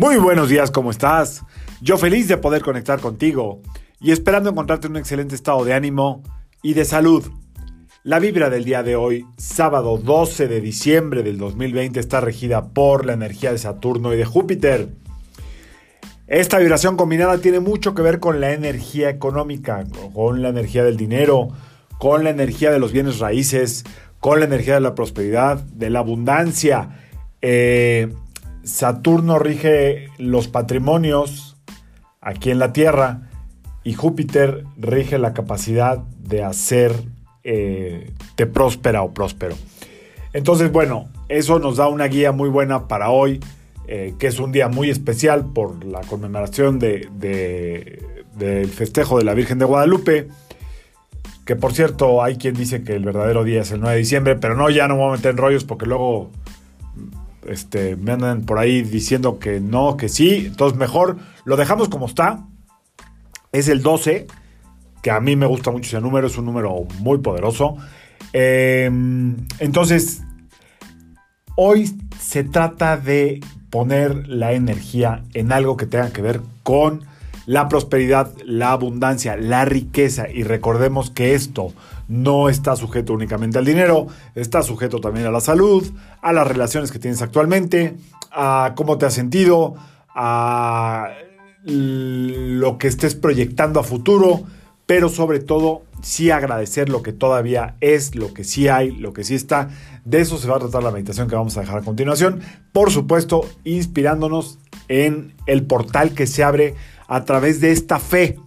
Muy buenos días, ¿cómo estás? Yo feliz de poder conectar contigo y esperando encontrarte en un excelente estado de ánimo y de salud. La vibra del día de hoy, sábado 12 de diciembre del 2020, está regida por la energía de Saturno y de Júpiter. Esta vibración combinada tiene mucho que ver con la energía económica, con la energía del dinero, con la energía de los bienes raíces, con la energía de la prosperidad, de la abundancia. Eh, Saturno rige los patrimonios aquí en la Tierra y Júpiter rige la capacidad de hacer eh, próspera o próspero. Entonces, bueno, eso nos da una guía muy buena para hoy, eh, que es un día muy especial por la conmemoración de, del festejo de la Virgen de Guadalupe. Que por cierto, hay quien dice que el verdadero día es el 9 de diciembre, pero no, ya no me voy a meter en rollos porque luego este, me andan por ahí diciendo que no, que sí. Entonces mejor lo dejamos como está. Es el 12, que a mí me gusta mucho ese número, es un número muy poderoso. Em, entonces, hoy se trata de poner la energía en algo que tenga que ver con la prosperidad, la abundancia, la riqueza. Y recordemos que esto no está sujeto únicamente al dinero, está sujeto también a la salud, a las relaciones que tienes actualmente, a cómo te has sentido, a lo que estés proyectando a futuro, pero sobre todo sí agradecer lo que todavía es, lo que sí hay, lo que sí está. De eso se va a tratar la meditación que vamos a dejar a continuación. Por supuesto, inspirándonos en el portal que se abre a través de esta fe.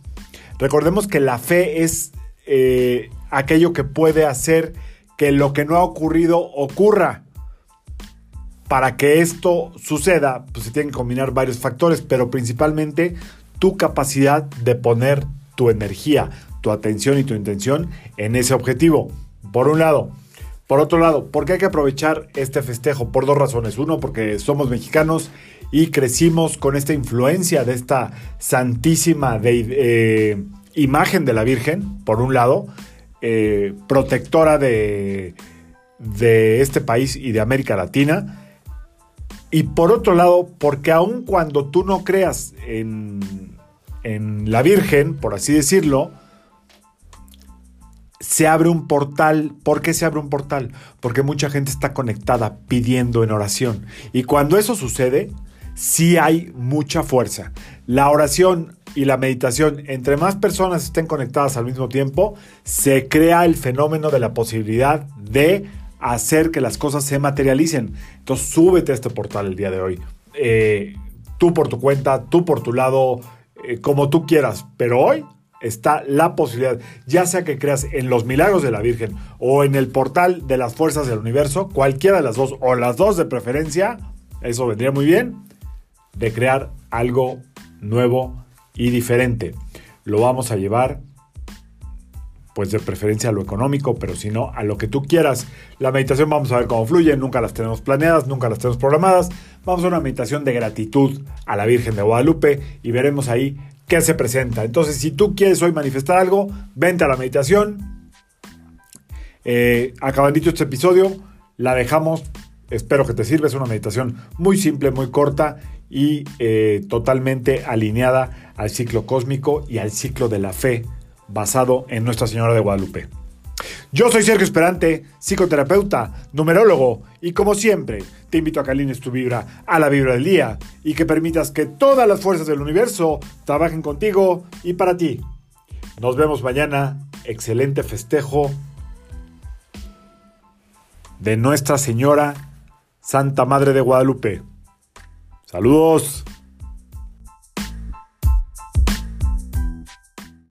Recordemos que la fe es eh, aquello que puede hacer que lo que no ha ocurrido ocurra. Para que esto suceda, pues se tienen que combinar varios factores, pero principalmente tu capacidad de poner tu energía, tu atención y tu intención en ese objetivo. Por un lado. Por otro lado, ¿por qué hay que aprovechar este festejo? Por dos razones. Uno, porque somos mexicanos y crecimos con esta influencia de esta santísima eh, imagen de la Virgen, por un lado. Eh, protectora de, de este país y de América Latina. Y por otro lado, porque aun cuando tú no creas en, en la Virgen, por así decirlo, se abre un portal. ¿Por qué se abre un portal? Porque mucha gente está conectada pidiendo en oración. Y cuando eso sucede, sí hay mucha fuerza. La oración y la meditación, entre más personas estén conectadas al mismo tiempo, se crea el fenómeno de la posibilidad de hacer que las cosas se materialicen. Entonces súbete a este portal el día de hoy. Eh, tú por tu cuenta, tú por tu lado, eh, como tú quieras. Pero hoy está la posibilidad, ya sea que creas en los milagros de la Virgen o en el portal de las fuerzas del universo, cualquiera de las dos o las dos de preferencia, eso vendría muy bien, de crear algo nuevo y diferente. Lo vamos a llevar, pues de preferencia a lo económico, pero si no, a lo que tú quieras. La meditación vamos a ver cómo fluye, nunca las tenemos planeadas, nunca las tenemos programadas. Vamos a una meditación de gratitud a la Virgen de Guadalupe y veremos ahí qué se presenta. Entonces, si tú quieres hoy manifestar algo, vente a la meditación. Eh, dicho este episodio, la dejamos. Espero que te sirva. Es una meditación muy simple, muy corta y eh, totalmente alineada al ciclo cósmico y al ciclo de la fe basado en Nuestra Señora de Guadalupe. Yo soy Sergio Esperante, psicoterapeuta, numerólogo, y como siempre, te invito a que alines tu vibra a la vibra del día y que permitas que todas las fuerzas del universo trabajen contigo y para ti. Nos vemos mañana. Excelente festejo de Nuestra Señora Santa Madre de Guadalupe. Saludos.